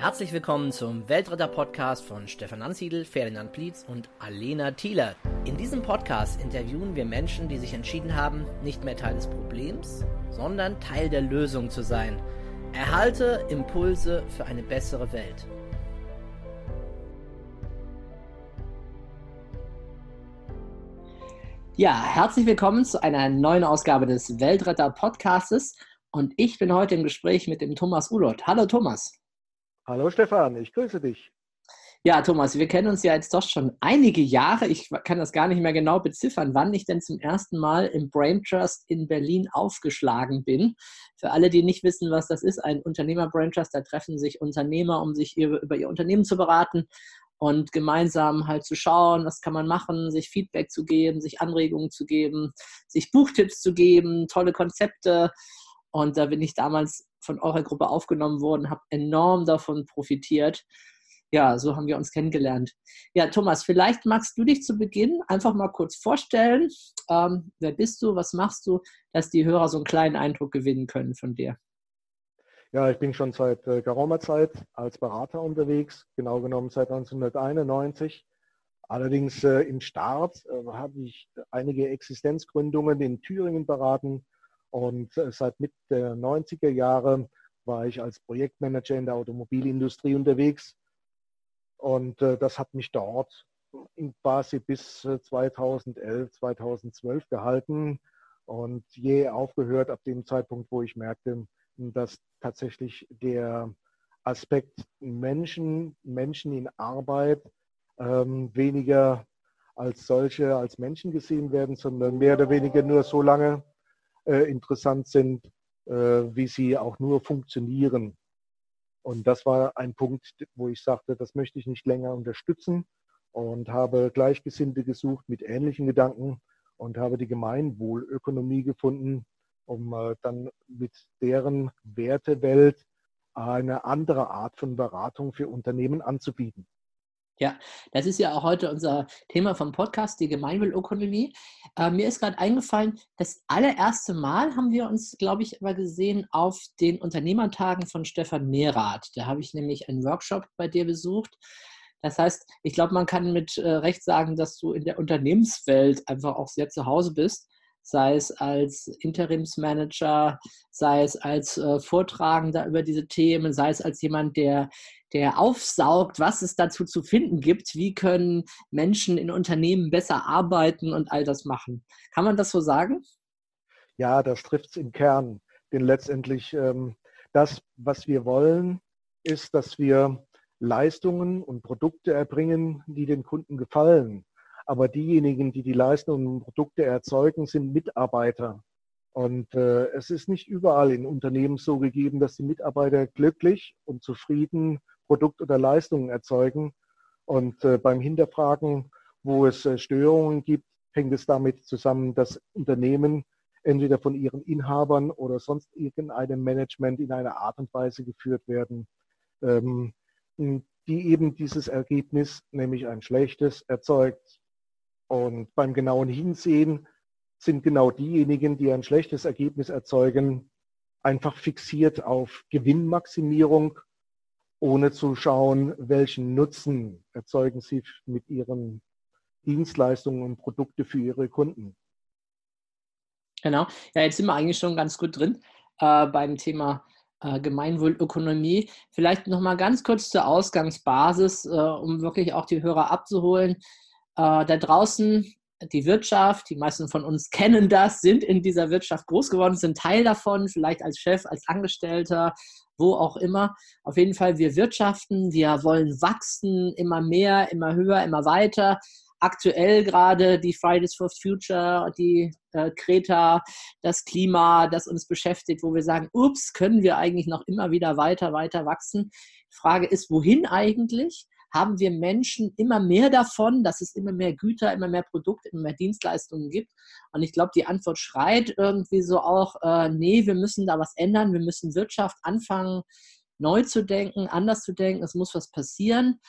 Herzlich willkommen zum Weltretter-Podcast von Stefan Ansiedel, Ferdinand Plietz und Alena Thieler. In diesem Podcast interviewen wir Menschen, die sich entschieden haben, nicht mehr Teil des Problems, sondern Teil der Lösung zu sein. Erhalte Impulse für eine bessere Welt. Ja, herzlich willkommen zu einer neuen Ausgabe des Weltretter-Podcastes. Und ich bin heute im Gespräch mit dem Thomas Ulot. Hallo Thomas. Hallo Stefan, ich grüße dich. Ja, Thomas, wir kennen uns ja jetzt doch schon einige Jahre. Ich kann das gar nicht mehr genau beziffern, wann ich denn zum ersten Mal im Brain Trust in Berlin aufgeschlagen bin. Für alle, die nicht wissen, was das ist, ein Unternehmer-Brain Trust, da treffen sich Unternehmer, um sich über ihr Unternehmen zu beraten und gemeinsam halt zu schauen, was kann man machen, sich Feedback zu geben, sich Anregungen zu geben, sich Buchtipps zu geben, tolle Konzepte. Und da bin ich damals von eurer Gruppe aufgenommen worden, habe enorm davon profitiert. Ja, so haben wir uns kennengelernt. Ja, Thomas, vielleicht magst du dich zu Beginn einfach mal kurz vorstellen. Ähm, wer bist du? Was machst du, dass die Hörer so einen kleinen Eindruck gewinnen können von dir? Ja, ich bin schon seit äh, geraumer Zeit als Berater unterwegs, genau genommen seit 1991. Allerdings äh, im Start äh, habe ich einige Existenzgründungen in Thüringen beraten, und äh, seit Mitte der 90er Jahre war ich als Projektmanager in der Automobilindustrie unterwegs. Und äh, das hat mich dort quasi bis 2011, äh, 2012 gehalten und je aufgehört ab dem Zeitpunkt, wo ich merkte, dass tatsächlich der Aspekt Menschen, Menschen in Arbeit ähm, weniger als solche, als Menschen gesehen werden, sondern mehr oder weniger nur so lange, äh, interessant sind, äh, wie sie auch nur funktionieren. Und das war ein Punkt, wo ich sagte, das möchte ich nicht länger unterstützen und habe Gleichgesinnte gesucht mit ähnlichen Gedanken und habe die Gemeinwohlökonomie gefunden, um äh, dann mit deren Wertewelt eine andere Art von Beratung für Unternehmen anzubieten. Ja, das ist ja auch heute unser Thema vom Podcast, die Gemeinwohlökonomie. Äh, mir ist gerade eingefallen, das allererste Mal haben wir uns, glaube ich, aber gesehen auf den Unternehmertagen von Stefan Mehrath. Da habe ich nämlich einen Workshop bei dir besucht. Das heißt, ich glaube, man kann mit äh, Recht sagen, dass du in der Unternehmenswelt einfach auch sehr zu Hause bist sei es als Interimsmanager, sei es als äh, Vortragender über diese Themen, sei es als jemand, der, der aufsaugt, was es dazu zu finden gibt, wie können Menschen in Unternehmen besser arbeiten und all das machen. Kann man das so sagen? Ja, das trifft es im Kern. Denn letztendlich ähm, das, was wir wollen, ist, dass wir Leistungen und Produkte erbringen, die den Kunden gefallen. Aber diejenigen, die die Leistungen und Produkte erzeugen, sind Mitarbeiter. Und äh, es ist nicht überall in Unternehmen so gegeben, dass die Mitarbeiter glücklich und zufrieden Produkt oder Leistungen erzeugen. Und äh, beim Hinterfragen, wo es äh, Störungen gibt, hängt es damit zusammen, dass Unternehmen entweder von ihren Inhabern oder sonst irgendeinem Management in einer Art und Weise geführt werden, ähm, die eben dieses Ergebnis, nämlich ein schlechtes, erzeugt. Und beim genauen Hinsehen sind genau diejenigen, die ein schlechtes Ergebnis erzeugen, einfach fixiert auf Gewinnmaximierung, ohne zu schauen, welchen Nutzen erzeugen sie mit ihren Dienstleistungen und Produkte für ihre Kunden. Genau. Ja, jetzt sind wir eigentlich schon ganz gut drin äh, beim Thema äh, Gemeinwohlökonomie. Vielleicht noch mal ganz kurz zur Ausgangsbasis, äh, um wirklich auch die Hörer abzuholen äh, da draußen die Wirtschaft, die meisten von uns kennen das, sind in dieser Wirtschaft groß geworden, sind Teil davon, vielleicht als Chef, als Angestellter, wo auch immer. Auf jeden Fall, wir wirtschaften, wir wollen wachsen, immer mehr, immer höher, immer weiter. Aktuell gerade die Fridays for Future, die äh, Kreta, das Klima, das uns beschäftigt, wo wir sagen, ups, können wir eigentlich noch immer wieder weiter, weiter wachsen. Die Frage ist, wohin eigentlich? Haben wir Menschen immer mehr davon, dass es immer mehr Güter, immer mehr Produkte, immer mehr Dienstleistungen gibt. Und ich glaube, die Antwort schreit irgendwie so auch, äh, nee, wir müssen da was ändern, wir müssen Wirtschaft anfangen, neu zu denken, anders zu denken, es muss was passieren.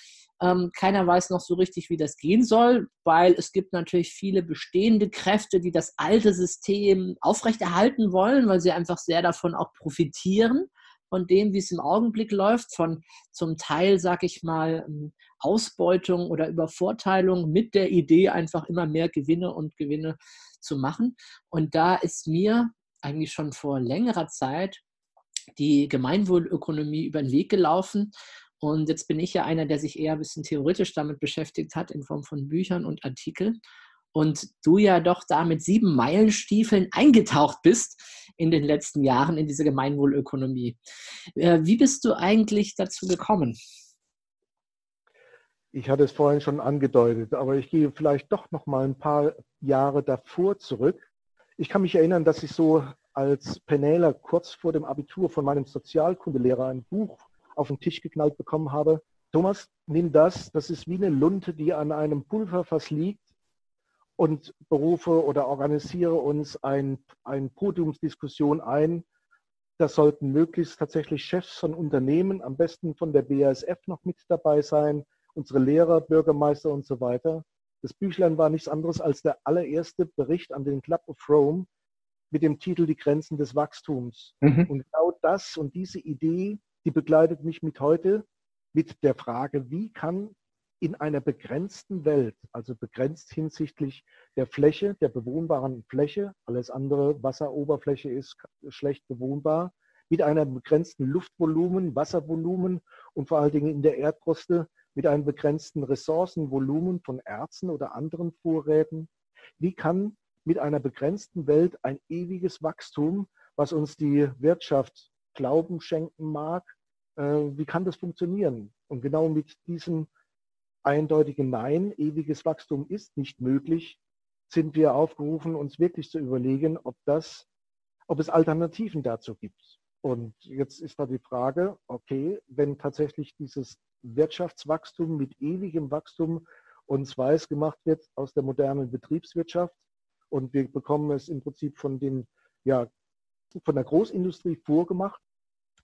Ähm, keiner weiß noch so richtig, wie das gehen soll, weil es gibt natürlich viele bestehende Kräfte, die das alte System aufrechterhalten wollen, weil sie einfach sehr davon auch profitieren von dem, wie es im Augenblick läuft, von zum Teil, sag ich mal, ähm, Ausbeutung oder Übervorteilung mit der Idee, einfach immer mehr Gewinne und Gewinne zu machen. Und da ist mir eigentlich schon vor längerer Zeit die Gemeinwohlökonomie über den Weg gelaufen. Und jetzt bin ich ja einer, der sich eher ein bisschen theoretisch damit beschäftigt hat, in Form von Büchern und Artikeln. Und du ja doch da mit sieben Meilenstiefeln eingetaucht bist in den letzten Jahren in diese Gemeinwohlökonomie. Äh, wie bist du eigentlich dazu gekommen? Ich hatte es vorhin schon angedeutet, aber ich gehe vielleicht doch noch mal ein paar Jahre davor zurück. Ich kann mich erinnern, dass ich so als Penäler kurz vor dem Abitur von meinem Sozialkundelehrer ein Buch auf den Tisch geknallt bekommen habe. Thomas, nimm das, das ist wie eine Lunte, die an einem Pulverfass liegt und berufe oder organisiere uns ein, eine Podiumsdiskussion ein. Das sollten möglichst tatsächlich Chefs von Unternehmen, am besten von der BASF noch mit dabei sein, unsere Lehrer, Bürgermeister und so weiter. Das Büchlein war nichts anderes als der allererste Bericht an den Club of Rome mit dem Titel Die Grenzen des Wachstums. Mhm. Und genau das und diese Idee, die begleitet mich mit heute mit der Frage, wie kann in einer begrenzten Welt, also begrenzt hinsichtlich der Fläche, der bewohnbaren Fläche, alles andere Wasseroberfläche ist schlecht bewohnbar, mit einem begrenzten Luftvolumen, Wasservolumen und vor allen Dingen in der Erdkruste mit einem begrenzten Ressourcenvolumen von Erzen oder anderen Vorräten? Wie kann mit einer begrenzten Welt ein ewiges Wachstum, was uns die Wirtschaft Glauben schenken mag, äh, wie kann das funktionieren? Und genau mit diesem eindeutigen Nein, ewiges Wachstum ist nicht möglich, sind wir aufgerufen, uns wirklich zu überlegen, ob das, ob es Alternativen dazu gibt. Und jetzt ist da die Frage, okay, wenn tatsächlich dieses Wirtschaftswachstum mit ewigem Wachstum uns weiß gemacht wird aus der modernen Betriebswirtschaft und wir bekommen es im Prinzip von den, ja, von der Großindustrie vorgemacht,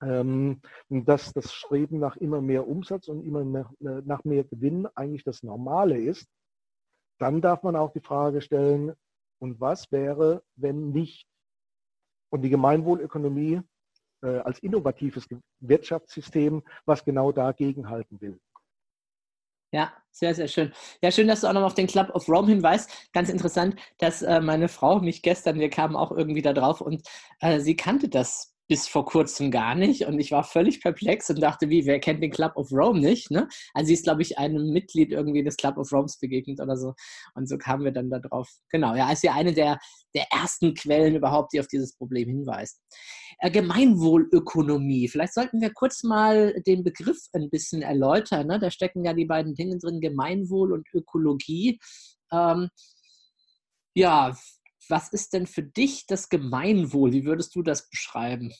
ähm, dass das Streben nach immer mehr Umsatz und immer mehr, nach mehr Gewinn eigentlich das Normale ist, dann darf man auch die Frage stellen, und was wäre, wenn nicht? Und die Gemeinwohlökonomie äh, als innovatives Wirtschaftssystem, was genau dagegen halten will. Ja, sehr, sehr schön. Ja, schön, dass du auch noch auf den Club of Rome hinweist. Ganz interessant, dass äh, meine Frau mich gestern, wir kamen auch irgendwie da drauf und äh, sie kannte das bis vor kurzem gar nicht und ich war völlig perplex und dachte, wie, wer kennt den Club of Rome nicht? Ne? Also sie ist, glaube ich, einem Mitglied irgendwie des Club of Romes begegnet oder so und so kamen wir dann da drauf. Genau, ja, ist ja eine der, der ersten Quellen überhaupt, die auf dieses Problem hinweist. Äh, Gemeinwohlökonomie, vielleicht sollten wir kurz mal den Begriff ein bisschen erläutern. Ne? Da stecken ja die beiden Dinge drin, Gemeinwohl und Ökologie. Ähm, ja, was ist denn für dich das Gemeinwohl? Wie würdest du das beschreiben?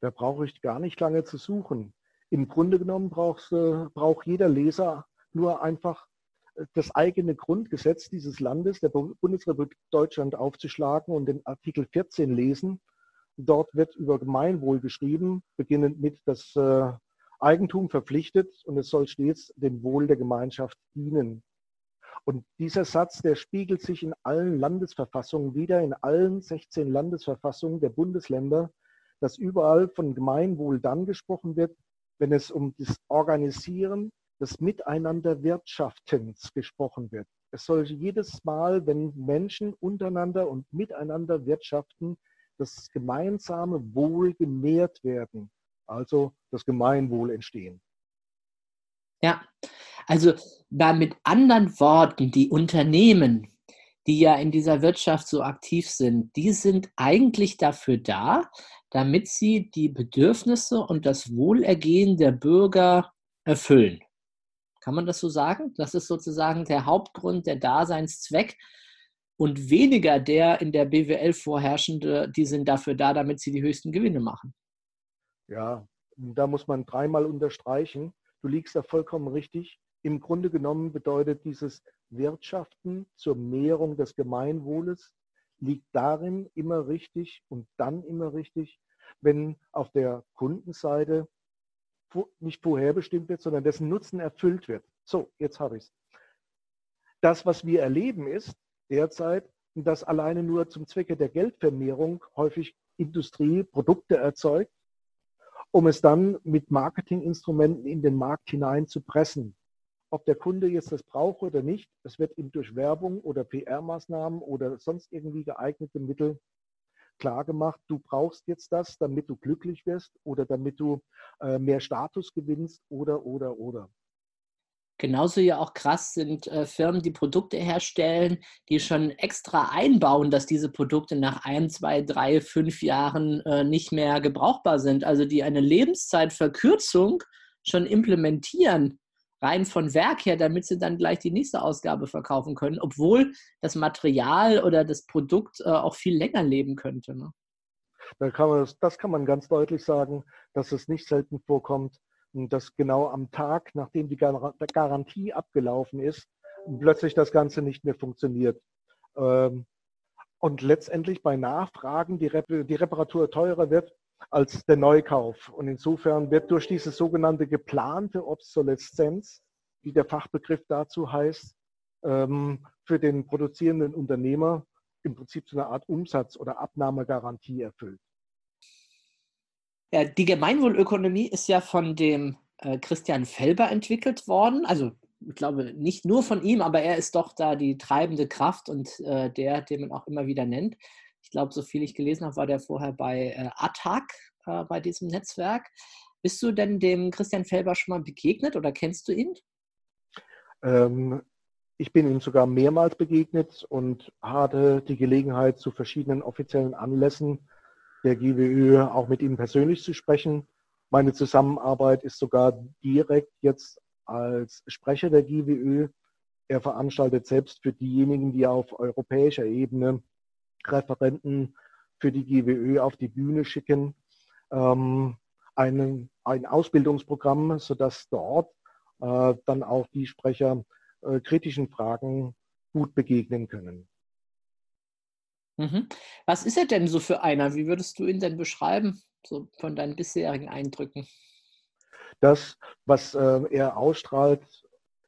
Da brauche ich gar nicht lange zu suchen. Im Grunde genommen braucht, äh, braucht jeder Leser nur einfach äh, das eigene Grundgesetz dieses Landes, der Bundesrepublik Deutschland, aufzuschlagen und den Artikel 14 lesen. Dort wird über Gemeinwohl geschrieben, beginnend mit das äh, Eigentum verpflichtet und es soll stets dem Wohl der Gemeinschaft dienen. Und dieser Satz, der spiegelt sich in allen Landesverfassungen wieder, in allen 16 Landesverfassungen der Bundesländer, dass überall von Gemeinwohl dann gesprochen wird, wenn es um das Organisieren des Miteinanderwirtschaftens gesprochen wird. Es soll jedes Mal, wenn Menschen untereinander und miteinander wirtschaften, das gemeinsame Wohl gemehrt werden, also das Gemeinwohl entstehen. Ja, also da mit anderen Worten, die Unternehmen, die ja in dieser Wirtschaft so aktiv sind, die sind eigentlich dafür da, damit sie die Bedürfnisse und das Wohlergehen der Bürger erfüllen. Kann man das so sagen? Das ist sozusagen der Hauptgrund, der Daseinszweck und weniger der in der BWL vorherrschende, die sind dafür da, damit sie die höchsten Gewinne machen. Ja, da muss man dreimal unterstreichen. Du liegst da vollkommen richtig. Im Grunde genommen bedeutet dieses Wirtschaften zur Mehrung des Gemeinwohles liegt darin immer richtig und dann immer richtig, wenn auf der Kundenseite nicht vorherbestimmt wird, sondern dessen Nutzen erfüllt wird. So, jetzt habe ich es. Das, was wir erleben, ist derzeit, dass alleine nur zum Zwecke der Geldvermehrung häufig Industrie Produkte erzeugt, um es dann mit Marketinginstrumenten in den Markt hinein zu pressen. Ob der Kunde jetzt das braucht oder nicht, es wird ihm durch Werbung oder PR-Maßnahmen oder sonst irgendwie geeignete Mittel klar gemacht, du brauchst jetzt das, damit du glücklich wirst oder damit du äh, mehr Status gewinnst oder, oder, oder. Genauso ja auch krass sind äh, Firmen, die Produkte herstellen, die schon extra einbauen, dass diese Produkte nach ein, zwei, drei, fünf Jahren äh, nicht mehr gebrauchbar sind. Also die eine Lebenszeitverkürzung schon implementieren, rein von Werk her, damit sie dann gleich die nächste Ausgabe verkaufen können, obwohl das Material oder das Produkt äh, auch viel länger leben könnte. Ne? Da kann man, das kann man ganz deutlich sagen, dass es nicht selten vorkommt, dass genau am Tag, nachdem die Garantie abgelaufen ist, plötzlich das Ganze nicht mehr funktioniert. Ähm, und letztendlich bei Nachfragen die, Reparatur teurer wird als der Neukauf. Und insofern wird durch diese sogenannte geplante Obsoleszenz, wie der Fachbegriff dazu heißt, ähm, für den produzierenden Unternehmer im Prinzip so eine Art Umsatz- oder Abnahmegarantie erfüllt. Ja, die Gemeinwohlökonomie ist ja von dem äh, Christian Felber entwickelt worden. Also ich glaube nicht nur von ihm, aber er ist doch da die treibende Kraft und äh, der, den man auch immer wieder nennt. Ich glaube, so viel ich gelesen habe, war der vorher bei äh, Attac, äh, bei diesem Netzwerk. Bist du denn dem Christian Felber schon mal begegnet oder kennst du ihn? Ähm, ich bin ihm sogar mehrmals begegnet und hatte die Gelegenheit, zu verschiedenen offiziellen Anlässen der GWÖ auch mit Ihnen persönlich zu sprechen. Meine Zusammenarbeit ist sogar direkt jetzt als Sprecher der GWÖ. Er veranstaltet selbst für diejenigen, die auf europäischer Ebene Referenten für die GWÖ auf die Bühne schicken, ähm, einen, ein Ausbildungsprogramm, sodass dort äh, dann auch die Sprecher äh, kritischen Fragen gut begegnen können. Mhm. Was ist er denn so für einer? Wie würdest du ihn denn beschreiben, so von deinen bisherigen Eindrücken? Das, was äh, er ausstrahlt,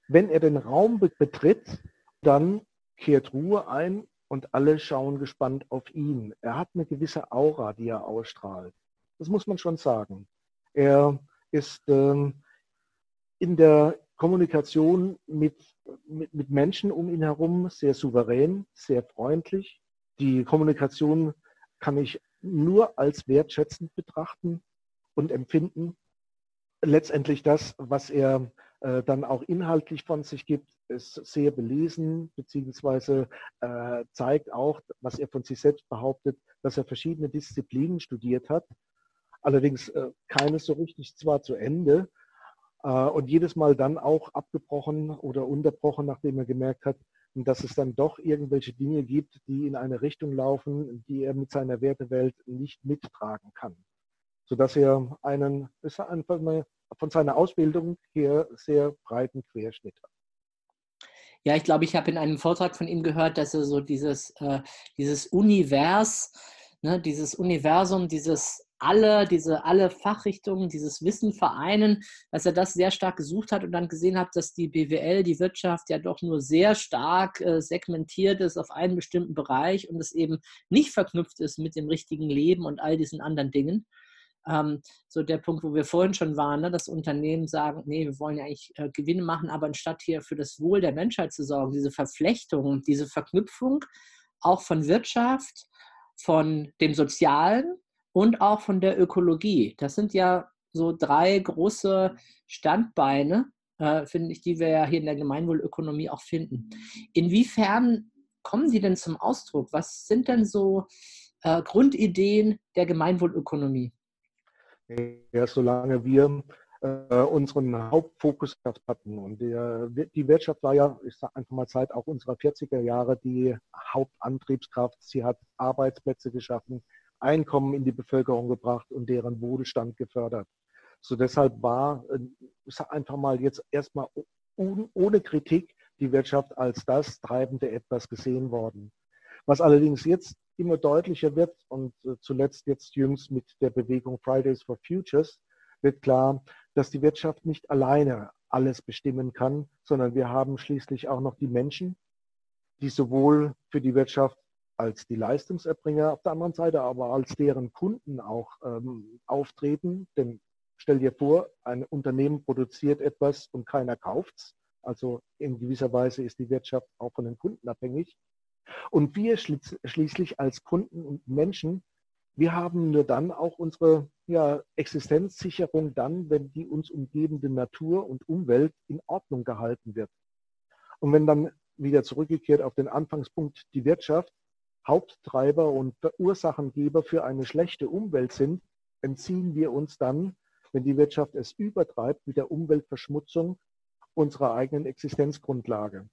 wenn er den Raum betritt, dann kehrt Ruhe ein und alle schauen gespannt auf ihn. Er hat eine gewisse Aura, die er ausstrahlt. Das muss man schon sagen. Er ist ähm, in der Kommunikation mit, mit, mit Menschen um ihn herum sehr souverän, sehr freundlich, die Kommunikation kann ich nur als wertschätzend betrachten und empfinden. Letztendlich das, was er äh, dann auch inhaltlich von sich gibt, ist sehr belesen, beziehungsweise äh, zeigt auch, was er von sich selbst behauptet, dass er verschiedene Disziplinen studiert hat. Allerdings äh, keines so richtig zwar zu Ende äh, und jedes Mal dann auch abgebrochen oder unterbrochen, nachdem er gemerkt hat, dass es dann doch irgendwelche Dinge gibt, die in eine Richtung laufen, die er mit seiner Wertewelt nicht mittragen kann. Sodass er einen, ist einfach eine, von seiner Ausbildung her sehr breiten Querschnitt hat. Ja, ich glaube, ich habe in einem Vortrag von ihm gehört, dass er so dieses, äh, dieses Univers, ne, dieses Universum, dieses alle, diese alle Fachrichtungen, dieses Wissen vereinen, dass er das sehr stark gesucht hat und dann gesehen hat, dass die BWL, die Wirtschaft ja doch nur sehr stark äh, segmentiert ist auf einen bestimmten Bereich und es eben nicht verknüpft ist mit dem richtigen Leben und all diesen anderen Dingen. Ähm, so der Punkt, wo wir vorhin schon waren, ne, dass Unternehmen sagen, nee, wir wollen ja eigentlich äh, Gewinne machen, aber anstatt hier für das Wohl der Menschheit zu sorgen, diese Verflechtung, diese Verknüpfung auch von Wirtschaft, von dem Sozialen und auch von der Ökologie. Das sind ja so drei große Standbeine, äh, finde ich, die wir ja hier in der Gemeinwohlökonomie auch finden. Inwiefern kommen sie denn zum Ausdruck? Was sind denn so äh, Grundideen der Gemeinwohlökonomie? Ja, solange wir äh, unseren Hauptfokus hatten und der, die Wirtschaft war ja, ich sage einfach mal Zeit auch unserer 40er Jahre die Hauptantriebskraft. Sie hat Arbeitsplätze geschaffen, Einkommen in die Bevölkerung gebracht und deren Wohlstand gefördert. So deshalb war, äh, einfach mal jetzt erstmal ohne Kritik die Wirtschaft als das treibende etwas gesehen worden. Was allerdings jetzt immer deutlicher wird und äh, zuletzt jetzt jüngst mit der Bewegung Fridays for Futures wird klar, dass die Wirtschaft nicht alleine alles bestimmen kann, sondern wir haben schließlich auch noch die Menschen, die sowohl für die Wirtschaft als die Leistungserbringer auf der anderen Seite, aber als deren Kunden auch ähm, auftreten. Denn stell dir vor, ein Unternehmen produziert etwas und keiner kauft es. Also in gewisser Weise ist die Wirtschaft auch von den Kunden abhängig. Und wir schließlich als Kunden und Menschen, wir haben nur dann auch unsere ja, Existenzsicherung dann, wenn die uns umgebende Natur und Umwelt in Ordnung gehalten wird. Und wenn dann wieder zurückgekehrt auf den Anfangspunkt die Wirtschaft Haupttreiber und Ursachengeber für eine schlechte Umwelt sind, entziehen wir uns dann, wenn die Wirtschaft es übertreibt, mit der Umweltverschmutzung unserer eigenen Existenzgrundlage.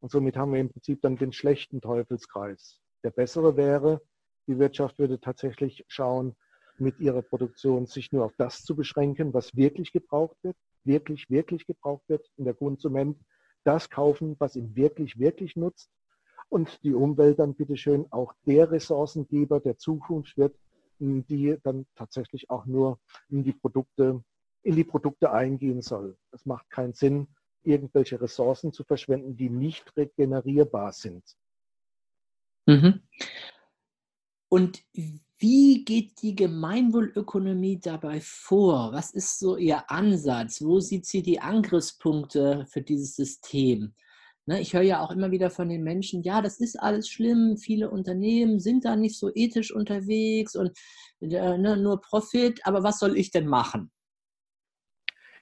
Und somit haben wir im Prinzip dann den schlechten Teufelskreis. Der bessere wäre, die Wirtschaft würde tatsächlich schauen, mit ihrer Produktion sich nur auf das zu beschränken, was wirklich gebraucht wird, wirklich, wirklich gebraucht wird. Und der Konsument das kaufen, was ihm wirklich, wirklich nutzt. Und die Umwelt dann bitteschön auch der Ressourcengeber der Zukunft wird, die dann tatsächlich auch nur in die Produkte, in die Produkte eingehen soll. Es macht keinen Sinn, irgendwelche Ressourcen zu verschwenden, die nicht regenerierbar sind. Mhm. Und wie geht die Gemeinwohlökonomie dabei vor? Was ist so ihr Ansatz? Wo sieht sie die Angriffspunkte für dieses System? Ne, ich höre ja auch immer wieder von den Menschen, ja, das ist alles schlimm, viele Unternehmen sind da nicht so ethisch unterwegs und äh, ne, nur Profit, aber was soll ich denn machen?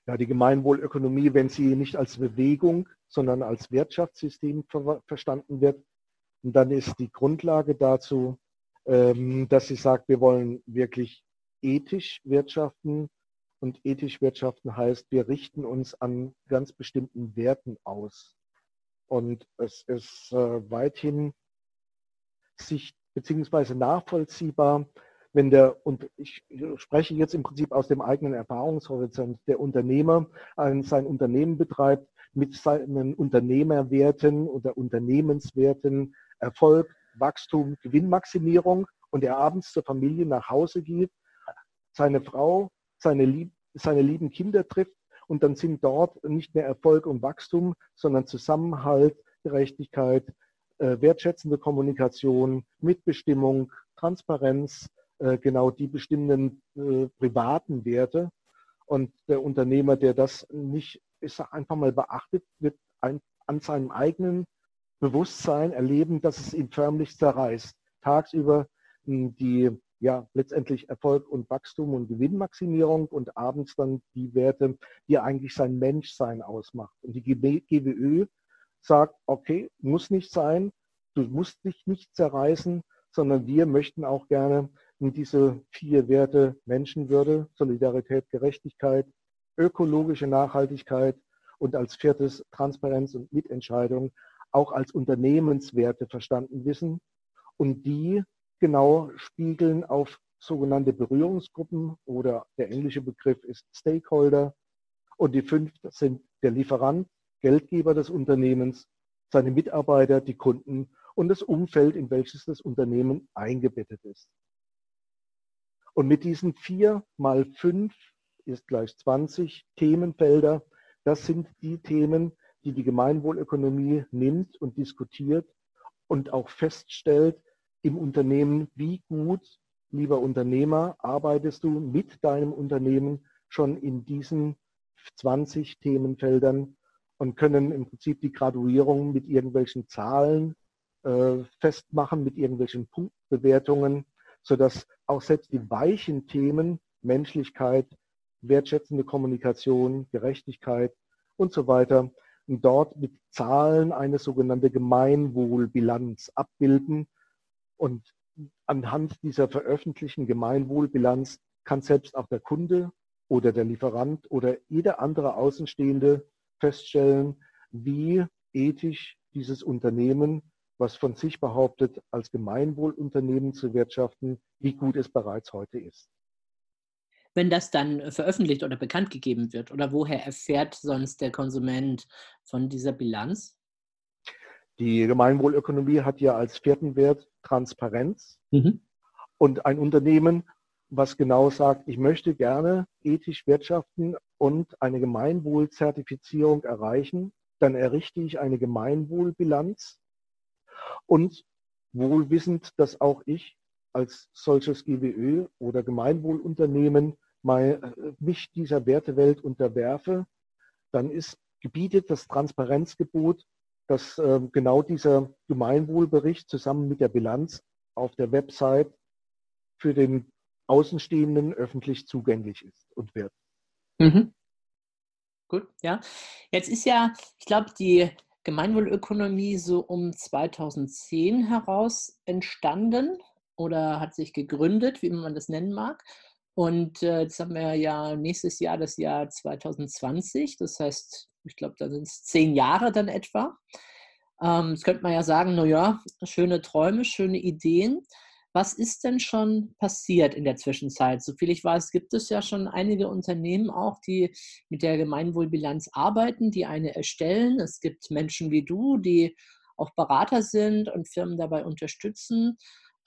Ja, die Gemeinwohlökonomie, wenn sie nicht als Bewegung, sondern als Wirtschaftssystem ver verstanden wird, dann ist die Grundlage dazu, ähm, dass sie sagt, wir wollen wirklich ethisch wirtschaften. Und ethisch wirtschaften heißt, wir richten uns an ganz bestimmten Werten aus. Und es ist äh, weithin sich beziehungsweise nachvollziehbar, wenn der, und ich spreche jetzt im Prinzip aus dem eigenen Erfahrungshorizont, der Unternehmer ein, sein Unternehmen betreibt mit seinen Unternehmerwerten oder Unternehmenswerten, Erfolg, Wachstum, Gewinnmaximierung und er abends zur Familie nach Hause geht, seine Frau, seine, lieb, seine lieben Kinder trifft und dann sind dort nicht mehr Erfolg und Wachstum, sondern Zusammenhalt, Gerechtigkeit, äh, wertschätzende Kommunikation, Mitbestimmung, Transparenz, äh, genau die bestimmenden äh, privaten Werte. Und der Unternehmer, der das nicht ist einfach mal beachtet, wird ein, an seinem eigenen Bewusstsein erleben, dass es ihn förmlich zerreißt. Tagsüber hm, die ja letztendlich Erfolg und Wachstum und Gewinnmaximierung und abends dann die Werte, die eigentlich sein Menschsein ausmacht. Und die GWÖ sagt, okay, muss nicht sein, du musst dich nicht zerreißen, sondern wir möchten auch gerne diese vier Werte Menschenwürde, Solidarität, Gerechtigkeit, ökologische Nachhaltigkeit und als viertes Transparenz und Mitentscheidung auch als Unternehmenswerte verstanden wissen und die genau spiegeln auf sogenannte Berührungsgruppen oder der englische Begriff ist Stakeholder und die fünf sind der Lieferant, Geldgeber des Unternehmens, seine Mitarbeiter, die Kunden und das Umfeld, in welches das Unternehmen eingebettet ist. Und mit diesen vier mal fünf ist gleich 20 Themenfelder, das sind die Themen, die die Gemeinwohlökonomie nimmt und diskutiert und auch feststellt im Unternehmen, wie gut, lieber Unternehmer, arbeitest du mit deinem Unternehmen schon in diesen 20 Themenfeldern und können im Prinzip die Graduierung mit irgendwelchen Zahlen äh, festmachen, mit irgendwelchen Punktbewertungen, sodass auch selbst die weichen Themen Menschlichkeit, wertschätzende Kommunikation, Gerechtigkeit und so weiter dort mit Zahlen eine sogenannte Gemeinwohlbilanz abbilden. Und anhand dieser veröffentlichten Gemeinwohlbilanz kann selbst auch der Kunde oder der Lieferant oder jeder andere Außenstehende feststellen, wie ethisch dieses Unternehmen, was von sich behauptet, als Gemeinwohlunternehmen zu wirtschaften, wie gut es bereits heute ist wenn das dann veröffentlicht oder bekannt gegeben wird? Oder woher erfährt sonst der Konsument von dieser Bilanz? Die Gemeinwohlökonomie hat ja als vierten Wert Transparenz. Mhm. Und ein Unternehmen, was genau sagt, ich möchte gerne ethisch wirtschaften und eine Gemeinwohlzertifizierung erreichen, dann errichte ich eine Gemeinwohlbilanz und wohl wissend, dass auch ich als solches GWÖ oder Gemeinwohlunternehmen mein, äh, mich dieser Wertewelt unterwerfe, dann ist gebietet das Transparenzgebot, dass äh, genau dieser Gemeinwohlbericht zusammen mit der Bilanz auf der Website für den Außenstehenden öffentlich zugänglich ist und wird. Mhm. Gut, ja. Jetzt ist ja, ich glaube, die Gemeinwohlökonomie so um 2010 heraus entstanden oder hat sich gegründet, wie man das nennen mag. Und äh, jetzt haben wir ja nächstes Jahr das Jahr 2020. Das heißt, ich glaube, da sind es zehn Jahre dann etwa. Ähm, jetzt könnte man ja sagen, naja, schöne Träume, schöne Ideen. Was ist denn schon passiert in der Zwischenzeit? Soviel ich weiß, gibt es ja schon einige Unternehmen auch, die mit der Gemeinwohlbilanz arbeiten, die eine erstellen. Es gibt Menschen wie du, die auch Berater sind und Firmen dabei unterstützen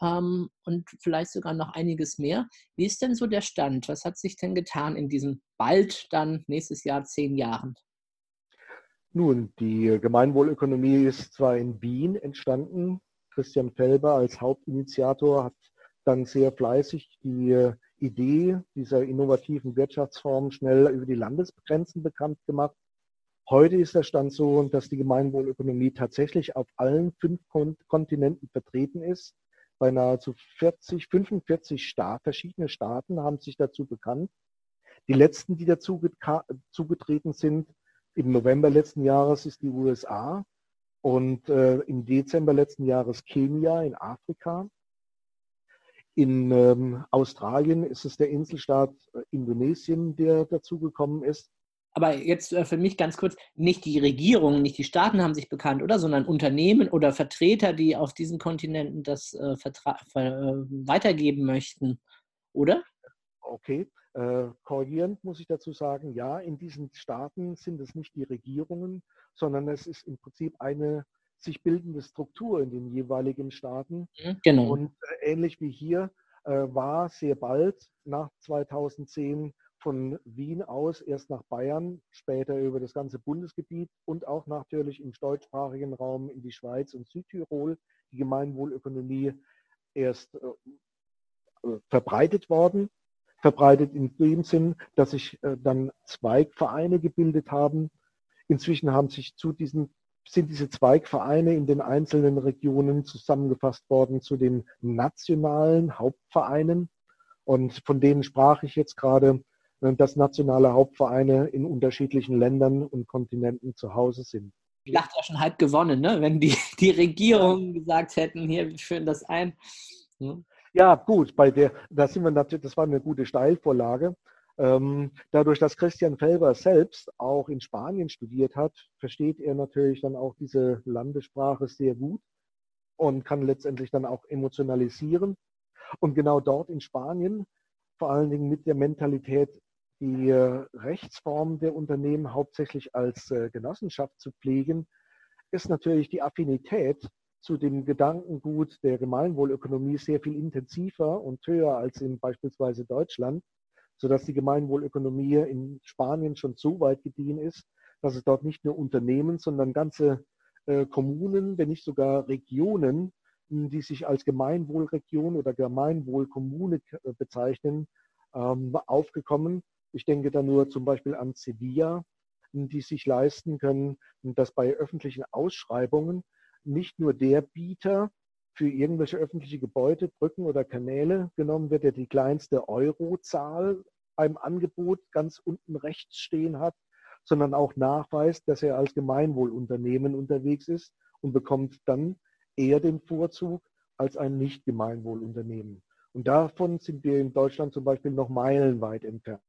ähm, und vielleicht sogar noch einiges mehr. Wie ist denn so der Stand? Was hat sich denn getan in diesen bald dann nächstes Jahr zehn Jahren? Nun, die Gemeinwohlökonomie ist zwar in Wien entstanden. Christian Felber als Hauptinitiator hat dann sehr fleißig die Idee dieser innovativen Wirtschaftsform schnell über die Landesgrenzen bekannt gemacht. Heute ist der Stand so, dass die Gemeinwohlökonomie tatsächlich auf allen fünf Kontinenten vertreten ist bei nahezu 40, 45 Staat, verschiedene Staaten haben sich dazu bekannt. Die letzten, die dazu zugetreten sind, im November letzten Jahres ist die USA und äh, im Dezember letzten Jahres Kenia in Afrika. In ähm, Australien ist es der Inselstaat äh, Indonesien, der dazugekommen ist. Aber jetzt äh, für mich ganz kurz, nicht die Regierungen, nicht die Staaten haben sich bekannt, oder? Sondern Unternehmen oder Vertreter, die auf diesen Kontinenten das äh, äh, weitergeben möchten, oder? Okay. Äh, korrigierend muss ich dazu sagen, ja, in diesen Staaten sind es nicht die Regierungen, sondern es ist im Prinzip eine sich bildende Struktur in den jeweiligen Staaten. Mhm, genau. Und äh, ähnlich wie hier äh, war sehr bald nach 2010 von Wien aus erst nach Bayern, später über das ganze Bundesgebiet und auch natürlich im deutschsprachigen Raum in die Schweiz und Südtirol die Gemeinwohlökonomie erst äh, verbreitet worden. Verbreitet in dem Sinn, dass sich äh, dann Zweigvereine gebildet haben. Inzwischen haben sich zu diesen sind diese Zweigvereine in den einzelnen Regionen zusammengefasst worden zu den nationalen Hauptvereinen. Und von denen sprach ich jetzt gerade, äh, dass nationale Hauptvereine in unterschiedlichen Ländern und Kontinenten zu Hause sind. Die Schlacht ja schon halb gewonnen, ne? wenn die, die Regierungen gesagt hätten, hier, wir führen das ein. Hm? Ja, gut, bei der, da sind wir natürlich, das war eine gute Steilvorlage. Ähm, dadurch, dass Christian Felber selbst auch in Spanien studiert hat, versteht er natürlich dann auch diese Landessprache sehr gut und kann letztendlich dann auch emotionalisieren. Und genau dort in Spanien, vor allen Dingen mit der Mentalität, die äh, Rechtsform der Unternehmen hauptsächlich als äh, Genossenschaft zu pflegen, ist natürlich die Affinität zu dem Gedankengut der Gemeinwohlökonomie sehr viel intensiver und höher als in beispielsweise Deutschland, sodass die Gemeinwohlökonomie in Spanien schon so weit gediehen ist, dass es dort nicht nur Unternehmen, sondern ganze äh, Kommunen, wenn nicht sogar Regionen, die sich als Gemeinwohlregion oder Gemeinwohlkommune äh, bezeichnen, ähm, aufgekommen. Ich denke da nur zum Beispiel an Sevilla, die sich leisten können, dass bei öffentlichen Ausschreibungen nicht nur der Bieter für irgendwelche öffentliche Gebäude, Brücken oder Kanäle genommen wird, der die kleinste Eurozahl beim Angebot ganz unten rechts stehen hat, sondern auch nachweist, dass er als Gemeinwohlunternehmen unterwegs ist und bekommt dann eher den Vorzug als ein Nicht-Gemeinwohlunternehmen. Und davon sind wir in Deutschland zum Beispiel noch meilenweit entfernt.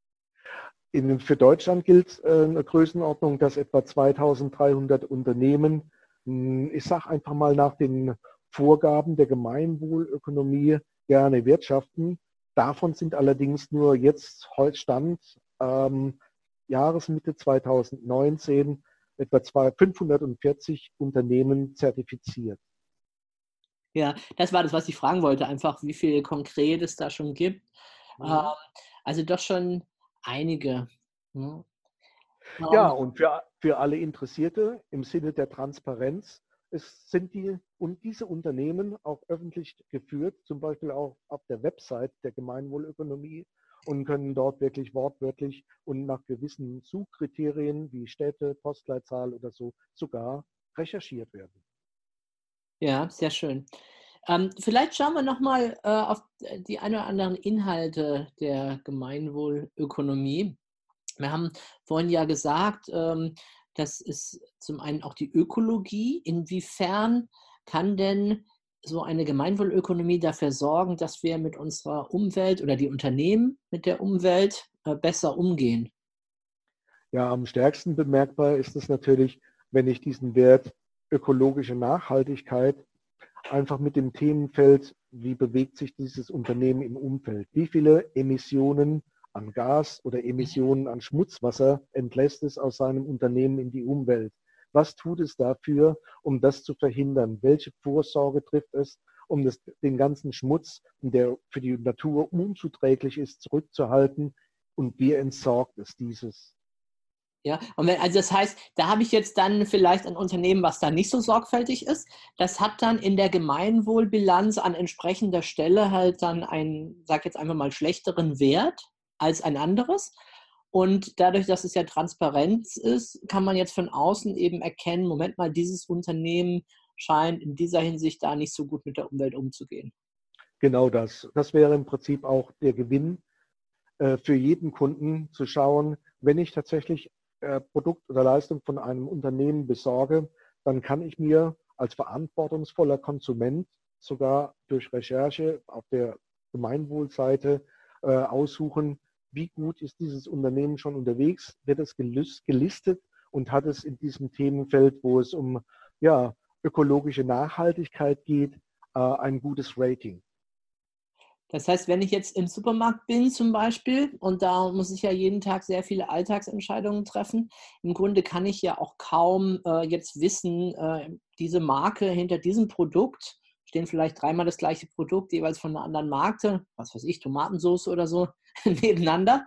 In, für Deutschland gilt äh, eine Größenordnung, dass etwa 2300 Unternehmen hm, ich sage einfach mal nach den Vorgaben der Gemeinwohlökonomie gerne wirtschaften. Davon sind allerdings nur jetzt heute Stand ähm, Jahresmitte 2019 etwa 540 Unternehmen zertifiziert. Ja, das war das, was ich fragen wollte, einfach wie viel konkret es da schon gibt. Mhm. Ähm, also doch schon einige. Ne? Ja, und für, für alle Interessierte im Sinne der Transparenz es sind die und diese Unternehmen auch öffentlich geführt, zum Beispiel auch auf der Website der Gemeinwohlökonomie. und können dort wirklich wortwörtlich und nach gewissen Suchkriterien wie Städte, Postleitzahl oder so sogar recherchiert werden. Ja, sehr schön. Ähm, vielleicht schauen wir nochmal äh, auf die ein oder anderen Inhalte der Gemeinwohlökonomie. Wir haben vorhin ja gesagt, ähm, das ist zum einen auch die Ökologie. Inwiefern kann denn so eine Gemeinwohlökonomie dafür sorgen, dass wir mit unserer Umwelt oder die Unternehmen mit der Umwelt äh, besser umgehen? Ja, am stärksten bemerkbar ist es natürlich, wenn ich diesen Wert ökologische Nachhaltigkeit einfach mit dem Themenfeld, wie bewegt sich dieses Unternehmen im Umfeld? Wie viele Emissionen an Gas oder Emissionen an Schmutzwasser entlässt es aus seinem Unternehmen in die Umwelt? Was tut es dafür, um das zu verhindern? Welche Vorsorge trifft es, um das, den ganzen Schmutz, der für die Natur unzuträglich ist, zurückzuhalten? Und wie entsorgt es dieses? Ja, und wenn, also das heißt, da habe ich jetzt dann vielleicht ein Unternehmen, was da nicht so sorgfältig ist. Das hat dann in der Gemeinwohlbilanz an entsprechender Stelle halt dann einen, sag jetzt einfach mal, schlechteren Wert als ein anderes. Und dadurch, dass es ja Transparenz ist, kann man jetzt von außen eben erkennen, Moment mal, dieses Unternehmen scheint in dieser Hinsicht da nicht so gut mit der Umwelt umzugehen. Genau das. Das wäre im Prinzip auch der Gewinn äh, für jeden Kunden zu schauen, wenn ich tatsächlich äh, Produkt oder Leistung von einem Unternehmen besorge, dann kann ich mir als verantwortungsvoller Konsument sogar durch Recherche auf der Gemeinwohlseite äh, aussuchen, wie gut ist dieses Unternehmen schon unterwegs, wird es gelistet und hat es in diesem Themenfeld, wo es um ja, ökologische Nachhaltigkeit geht, äh, ein gutes Rating. Das heißt, wenn ich jetzt im Supermarkt bin zum Beispiel und da muss ich ja jeden Tag sehr viele Alltagsentscheidungen treffen, im Grunde kann ich ja auch kaum äh, jetzt wissen, äh, diese Marke hinter diesem Produkt stehen vielleicht dreimal das gleiche Produkt, jeweils von einer anderen Marke, was weiß ich, Tomatensauce oder so, nebeneinander.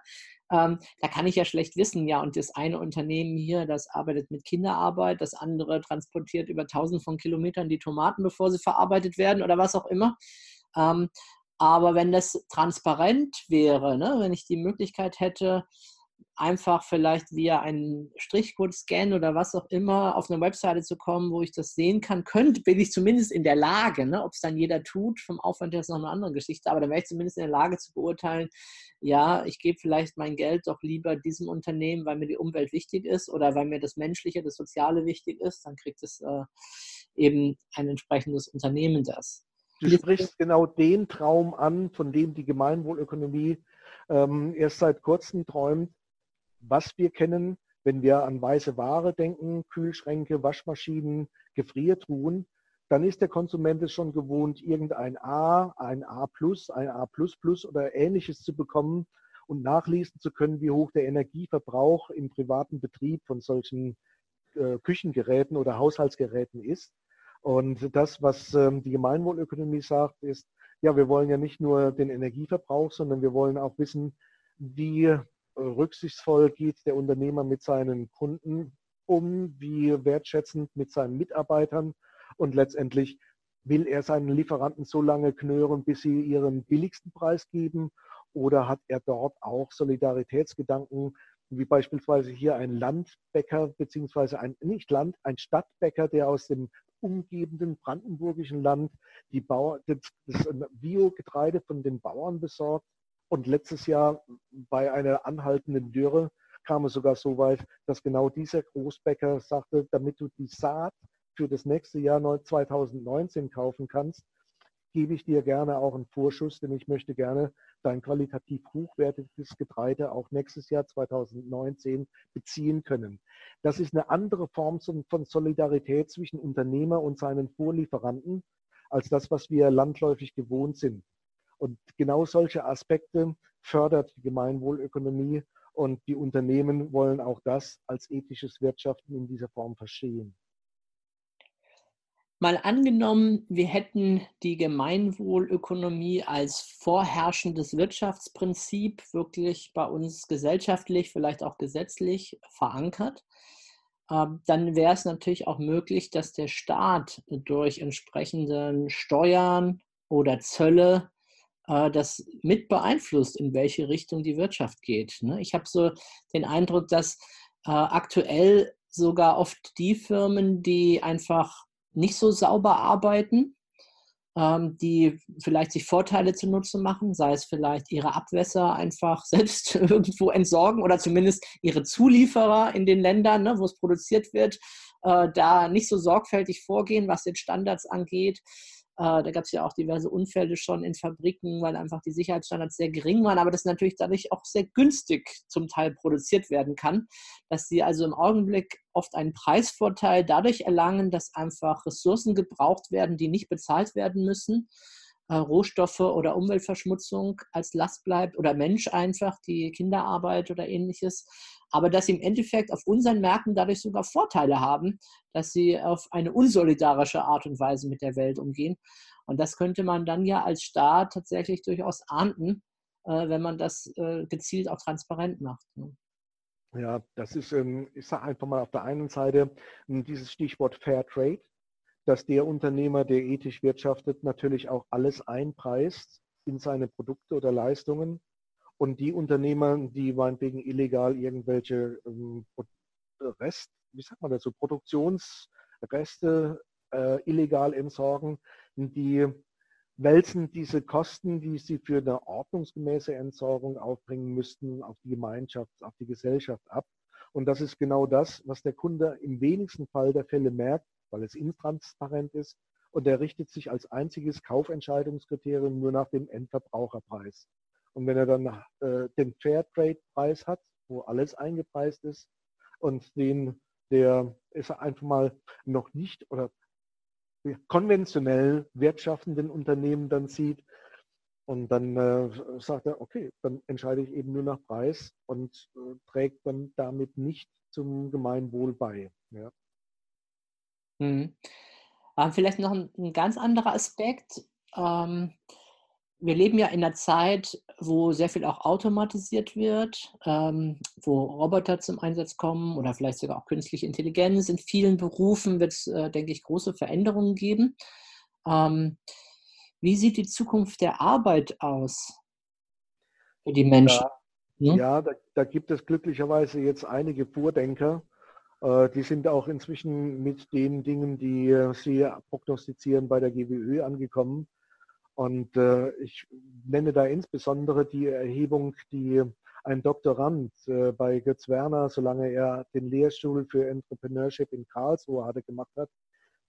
Ähm, da kann ich ja schlecht wissen, ja, und das eine Unternehmen hier, das arbeitet mit Kinderarbeit, das andere transportiert über tausend von Kilometern die Tomaten, bevor sie verarbeitet werden oder was auch immer. Ähm, aber wenn das transparent wäre, ne, wenn ich die Möglichkeit hätte, einfach vielleicht via einen Strichcode-Scan oder was auch immer auf eine Webseite zu kommen, wo ich das sehen kann, könnte, bin ich zumindest in der Lage, ne, ob es dann jeder tut, vom Aufwand her ist noch eine andere Geschichte, aber dann wäre ich zumindest in der Lage zu beurteilen, ja, ich gebe vielleicht mein Geld doch lieber diesem Unternehmen, weil mir die Umwelt wichtig ist oder weil mir das Menschliche, das Soziale wichtig ist, dann kriegt es äh, eben ein entsprechendes Unternehmen das. Du sprichst genau den Traum an, von dem die Gemeinwohlökonomie ähm, erst seit kurzem träumt. Was wir kennen, wenn wir an weiße Ware denken, Kühlschränke, Waschmaschinen, Gefriertruhen, dann ist der Konsument es schon gewohnt, irgendein A, ein A ein A oder ähnliches zu bekommen und nachlesen zu können, wie hoch der Energieverbrauch im privaten Betrieb von solchen äh, Küchengeräten oder Haushaltsgeräten ist. Und das, was ähm, die Gemeinwohlökonomie sagt, ist, ja, wir wollen ja nicht nur den Energieverbrauch, sondern wir wollen auch wissen, wie rücksichtsvoll geht der Unternehmer mit seinen Kunden um, wie wertschätzend mit seinen Mitarbeitern und letztendlich will er seinen Lieferanten so lange knören, bis sie ihren billigsten Preis geben oder hat er dort auch Solidaritätsgedanken, wie beispielsweise hier ein Landbäcker, beziehungsweise ein, nicht Land, ein Stadtbäcker, der aus dem umgebenden brandenburgischen Land die Bauer, das, Bio-Getreide von den Bauern besorgt. Und letztes Jahr bei einer anhaltenden Dürre kam es sogar so weit, dass genau dieser Großbäcker sagte, damit du die Saat für das nächste Jahr 2019 kaufen kannst, gebe ich dir gerne auch einen Vorschuss, denn ich möchte gerne dein qualitativ hochwertiges Getreide auch nächstes Jahr 2019 beziehen können. Das ist eine andere Form von Solidarität zwischen Unternehmer und seinen Vorlieferanten als das, was wir landläufig gewohnt sind. Und genau solche Aspekte fördert die Gemeinwohlökonomie und die Unternehmen wollen auch das als ethisches Wirtschaften in dieser Form verstehen. Mal angenommen, wir hätten die Gemeinwohlökonomie als vorherrschendes Wirtschaftsprinzip wirklich bei uns gesellschaftlich, vielleicht auch gesetzlich verankert, ähm, dann wäre es natürlich auch möglich, dass der Staat durch entsprechende Steuern oder Zölle das mit beeinflusst, in welche Richtung die Wirtschaft geht. Ne? Ich habe so den Eindruck, dass äh, aktuell sogar oft die Firmen, die einfach nicht so sauber arbeiten, ähm, die vielleicht sich Vorteile zunutze machen, sei es vielleicht ihre Abwässer einfach selbst irgendwo entsorgen oder zumindest ihre Zulieferer in den Ländern, ne, wo es produziert wird, äh, da nicht so sorgfältig vorgehen, was jetzt Standards angeht. Äh, da gab es ja auch diverse Unfälle schon in Fabriken, weil einfach die Sicherheitsstandards sehr gering waren, aber das natürlich dadurch auch sehr günstig zum Teil produziert werden kann, dass sie also im Augenblick oft einen Preisvorteil dadurch erlangen, dass einfach Ressourcen gebraucht werden, die nicht bezahlt werden müssen. Äh, Rohstoffe oder Umweltverschmutzung als Last bleibt oder Mensch einfach, die Kinderarbeit oder ähnliches aber dass sie im Endeffekt auf unseren Märkten dadurch sogar Vorteile haben, dass sie auf eine unsolidarische Art und Weise mit der Welt umgehen. Und das könnte man dann ja als Staat tatsächlich durchaus ahnden, äh, wenn man das äh, gezielt auch transparent macht. Ne? Ja, das ist, ähm, ich sage einfach mal auf der einen Seite hm, dieses Stichwort Fair Trade, dass der Unternehmer, der ethisch wirtschaftet, natürlich auch alles einpreist in seine Produkte oder Leistungen und die Unternehmer, die meinetwegen illegal irgendwelche ähm, Rest, wie sagt man so, Produktionsreste äh, illegal entsorgen, die wälzen diese Kosten, die sie für eine ordnungsgemäße Entsorgung aufbringen müssten, auf die Gemeinschaft, auf die Gesellschaft ab. Und das ist genau das, was der Kunde im wenigsten Fall der Fälle merkt, weil es intransparent ist. Und er richtet sich als einziges Kaufentscheidungskriterium nur nach dem Endverbraucherpreis. Und wenn er dann äh, den Fairtrade-Preis hat, wo alles eingepreist ist, und den, der ist einfach mal noch nicht oder konventionell wirtschaftenden Unternehmen dann sieht, und dann äh, sagt er, okay, dann entscheide ich eben nur nach Preis und äh, trägt dann damit nicht zum Gemeinwohl bei. Ja. Mhm. vielleicht noch ein, ein, ganz anderer Aspekt. Ähm, wir leben ja in einer Zeit, wo sehr viel auch automatisiert wird, ähm, wo Roboter zum Einsatz kommen oder vielleicht sogar auch künstliche Intelligenz. In vielen Berufen wird es, äh, denke ich, große Veränderungen geben. Ähm, wie sieht die Zukunft der Arbeit aus für die Menschen? Ja, hm? ja da, da, gibt es glücklicherweise jetzt einige Vordenker. Äh, die sind auch inzwischen mit den Dingen, die äh, sie prognostizieren, bei der GWÖ angekommen und äh, ich nenne da insbesondere die Erhebung, die ein Doktorand bei Götz Werner, solange er den Lehrstuhl für Entrepreneurship in Karlsruhe hatte, gemacht hat,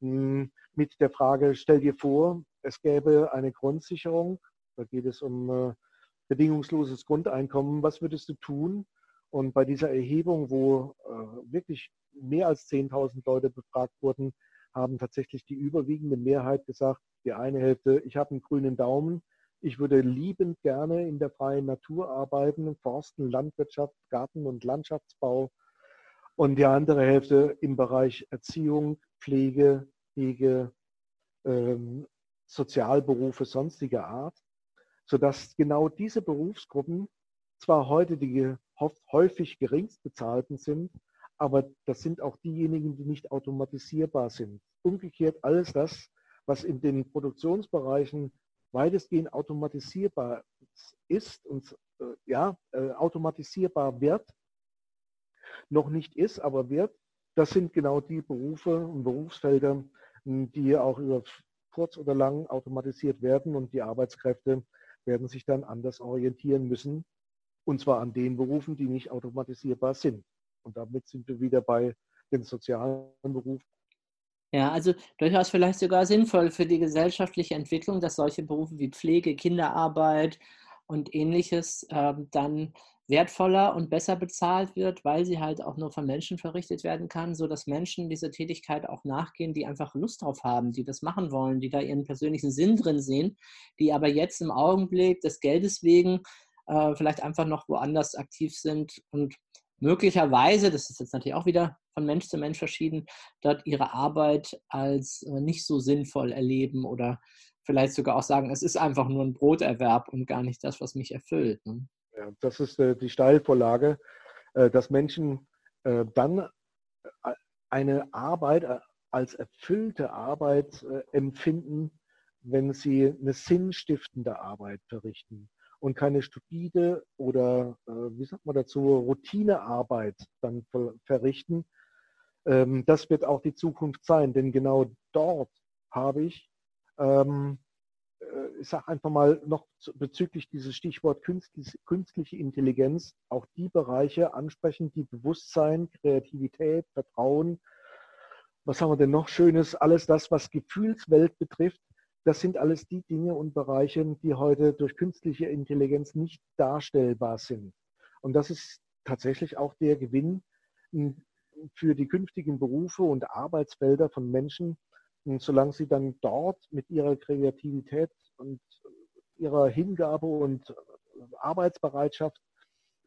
hm, mit der Frage, stell dir vor, es gäbe eine Grundsicherung, da geht es um bedingungsloses Grundeinkommen, was würdest du tun? Und bei dieser Erhebung, wo äh, wirklich mehr als 10.000 Leute befragt wurden, haben tatsächlich die überwiegende Mehrheit gesagt, die eine Hälfte, ich habe einen grünen Daumen, ich würde liebend gerne in der freien Natur arbeiten, Forsten, Landwirtschaft, Garten- und Landschaftsbau. Und die andere Hälfte im Bereich Erziehung, Pflege, Pflege, ähm, Sozialberufe sonstiger Art, sodass genau diese Berufsgruppen zwar heute die häufig geringst bezahlten sind, aber das sind auch diejenigen, die nicht automatisierbar sind. Umgekehrt alles das, was in den Produktionsbereichen weitestgehend automatisierbar ist und äh, ja, äh, automatisierbar wird, noch nicht ist, aber wird, das sind genau die Berufe und Berufsfelder, die auch über kurz oder lang automatisiert werden und die Arbeitskräfte werden sich dann anders orientieren müssen, und zwar an den Berufen, die nicht automatisierbar sind. Und damit sind wir wieder bei den sozialen Berufen. Ja, also durchaus vielleicht sogar sinnvoll für die gesellschaftliche Entwicklung, dass solche Berufe wie Pflege, Kinderarbeit und ähnliches äh, dann wertvoller und besser bezahlt wird, weil sie halt auch nur von Menschen verrichtet werden kann, sodass Menschen diese Tätigkeit auch nachgehen, die einfach Lust drauf haben, die das machen wollen, die da ihren persönlichen Sinn drin sehen, die aber jetzt im Augenblick des Geldes wegen äh, vielleicht einfach noch woanders aktiv sind und möglicherweise, das ist jetzt natürlich auch wieder von Mensch zu Mensch verschieden, dort ihre Arbeit als äh, nicht so sinnvoll erleben oder vielleicht sogar auch sagen, es ist einfach nur ein Broterwerb und gar nicht das, was mich erfüllt. Ne? Ja, das ist äh, die Steilvorlage, äh, dass Menschen äh, dann äh, eine Arbeit als erfüllte Arbeit empfinden, wenn sie eine sinnstiftende Arbeit verrichten und keine stupide oder, äh, wie sagt man dazu, Routinearbeit dann verrichten. Ähm, das wird auch die Zukunft sein, denn genau dort habe ich, ähm, äh, ich sage einfach mal noch bezüglich dieses Stichwort künstliche Intelligenz, auch die Bereiche ansprechen, die Bewusstsein, Kreativität, Vertrauen, was haben wir denn noch Schönes? Alles das, was Gefühlswelt betrifft, das sind alles die Dinge und Bereiche, die heute durch künstliche Intelligenz nicht darstellbar sind. Und das ist tatsächlich auch der Gewinn hm, für die künftigen Berufe und Arbeitsfelder von Menschen, hm, solange sie dann dort mit ihrer Kreativität und ihrer Hingabe und Arbeitsbereitschaft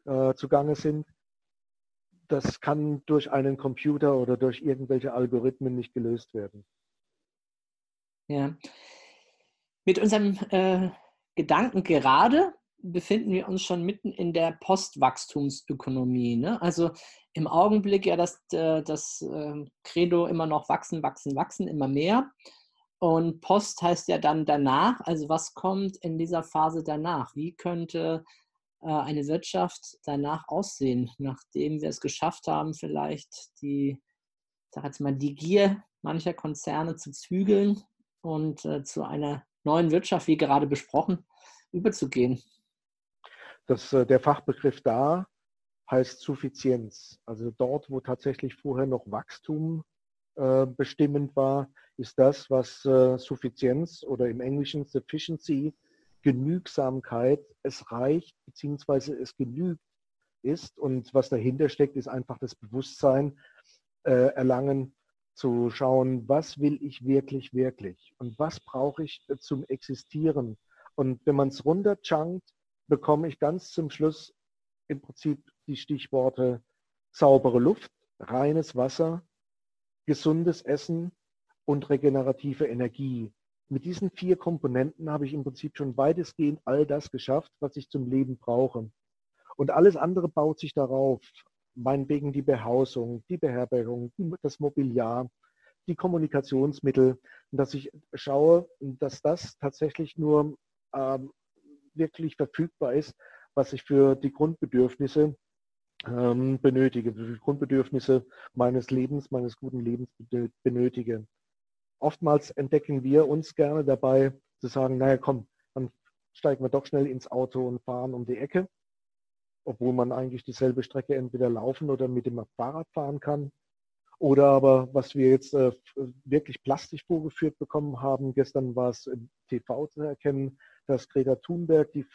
äh, zugange sind, das kann durch einen Computer oder durch irgendwelche Algorithmen nicht gelöst werden. Ja. Mit unserem äh, Gedanken gerade befinden wir uns schon mitten in der Postwachstumsökonomie. Ne? Also im Augenblick ja das, äh, das äh, Credo immer noch wachsen, wachsen, wachsen, immer mehr. Und Post heißt ja dann danach. Also was kommt in dieser Phase danach? Wie könnte äh, eine Wirtschaft danach aussehen, nachdem wir es geschafft haben, vielleicht die, sag jetzt mal, die Gier mancher Konzerne zu zügeln und äh, zu einer neuen Wirtschaft, wie gerade besprochen, überzugehen? Das, äh, der Fachbegriff da heißt Suffizienz. Also dort, wo tatsächlich vorher noch Wachstum äh, bestimmend war, ist das, was äh, Suffizienz oder im Englischen Sufficiency, Genügsamkeit, es reicht bzw. es genügt ist. Und was dahinter steckt, ist einfach das Bewusstsein äh, erlangen, zu schauen, was will ich wirklich, wirklich und was brauche ich zum Existieren. Und wenn man es runterchunkt, bekomme ich ganz zum Schluss im Prinzip die Stichworte saubere Luft, reines Wasser, gesundes Essen und regenerative Energie. Mit diesen vier Komponenten habe ich im Prinzip schon weitestgehend all das geschafft, was ich zum Leben brauche. Und alles andere baut sich darauf meinetwegen die Behausung, die Beherbergung, das Mobiliar, die Kommunikationsmittel, dass ich schaue, dass das tatsächlich nur ähm, wirklich verfügbar ist, was ich für die Grundbedürfnisse ähm, benötige, für die Grundbedürfnisse meines Lebens, meines guten Lebens benötige. Oftmals entdecken wir uns gerne dabei zu sagen, naja komm, dann steigen wir doch schnell ins Auto und fahren um die Ecke obwohl man eigentlich dieselbe Strecke entweder laufen oder mit dem Fahrrad fahren kann. Oder aber, was wir jetzt äh, wirklich plastisch vorgeführt bekommen haben, gestern war es im TV zu erkennen, dass Greta Thunberg, die,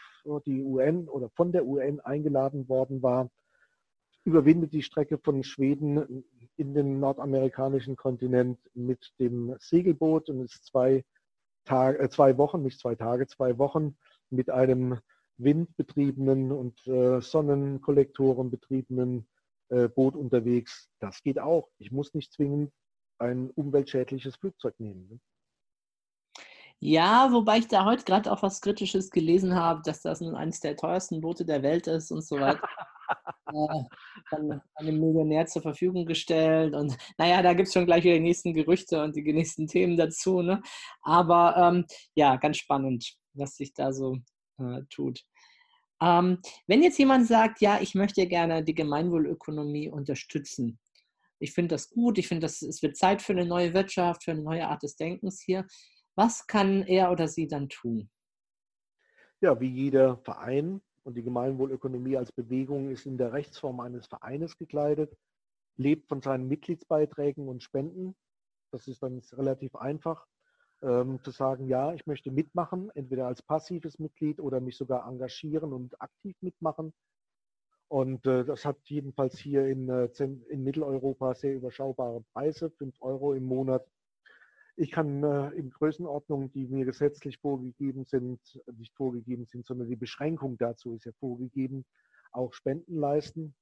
die UN oder von der UN eingeladen worden war, überwindet die Strecke von Schweden in den nordamerikanischen Kontinent mit dem Segelboot und ist zwei, Tage, äh, zwei Wochen, nicht zwei Tage, zwei Wochen mit einem windbetriebenen und äh, Sonnenkollektoren betriebenen äh, Boot unterwegs. Das geht auch. Ich muss nicht zwingend ein umweltschädliches Flugzeug nehmen. Ne? Ja, wobei ich da heute gerade auch was Kritisches gelesen habe, dass das nun eines der teuersten Boote der Welt ist und so weiter. äh, dann einem Millionär zur Verfügung gestellt. Und naja, da gibt es schon gleich wieder die nächsten Gerüchte und die nächsten Themen dazu. Ne? Aber ähm, ja, ganz spannend, was sich da so äh, tut. Ähm, wenn jetzt jemand sagt, ja, ich möchte gerne die Gemeinwohlökonomie unterstützen, ich finde das gut, ich finde, es wird Zeit für eine neue Wirtschaft, für eine neue Art des Denkens hier. Was kann er oder sie dann tun? Ja, wie jeder Verein und die Gemeinwohlökonomie als Bewegung ist in der Rechtsform eines Vereines gekleidet, lebt von seinen Mitgliedsbeiträgen und Spenden. Das ist dann relativ einfach ähm, zu sagen, ja, ich möchte mitmachen, entweder als passives Mitglied oder mich sogar engagieren und aktiv mitmachen. Und äh, das hat jedenfalls hier in, äh, in Mitteleuropa sehr überschaubare Preise, 5 Euro im Monat. Ich kann äh, in Größenordnungen, die mir gesetzlich vorgegeben sind, nicht vorgegeben sind, sondern die Beschränkung dazu ist ja vorgegeben, auch Spenden leisten.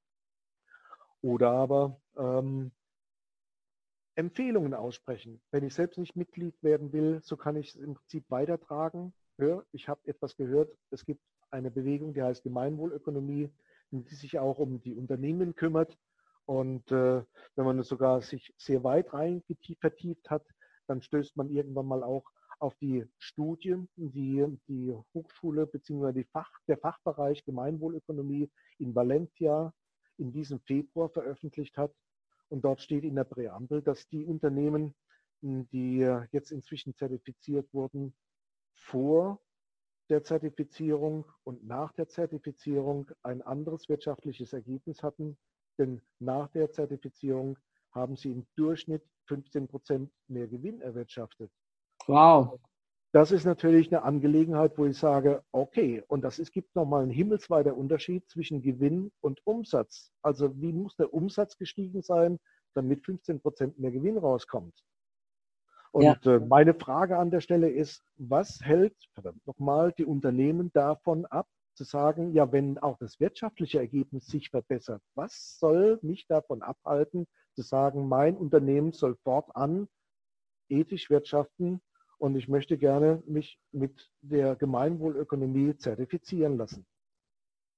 Oder aber ähm, Empfehlungen aussprechen. Wenn ich selbst nicht Mitglied werden will, so kann ich es im Prinzip weitertragen. Ja, ich habe etwas gehört, es gibt eine Bewegung, die heißt Gemeinwohlökonomie, die sich auch um die Unternehmen kümmert. Und äh, wenn man sogar sich sehr weit rein vertieft hat, dann stößt man irgendwann mal auch auf die Studie, die die Hochschule bzw. Fach, der Fachbereich Gemeinwohlökonomie in Valencia in diesem Februar veröffentlicht hat. Und dort steht in der Präambel, dass die Unternehmen, die jetzt inzwischen zertifiziert wurden, vor der Zertifizierung und nach der Zertifizierung ein anderes wirtschaftliches Ergebnis hatten. Denn nach der Zertifizierung haben sie im Durchschnitt 15 Prozent mehr Gewinn erwirtschaftet. Wow. Das ist natürlich eine Angelegenheit, wo ich sage, okay, und das ist, gibt nochmal einen himmelsweiter Unterschied zwischen Gewinn und Umsatz. Also wie muss der Umsatz gestiegen sein, damit 15 Prozent mehr Gewinn rauskommt? Und ja. Äh, meine Frage an der Stelle ist, was hält, verdammt nochmal, die Unternehmen davon ab, zu sagen, ja, wenn auch das wirtschaftliche Ergebnis sich verbessert, was soll mich davon abhalten, zu sagen, mein Unternehmen soll fortan ethisch wirtschaften und ich möchte gerne mich mit der Gemeinwohlökonomie zertifizieren lassen.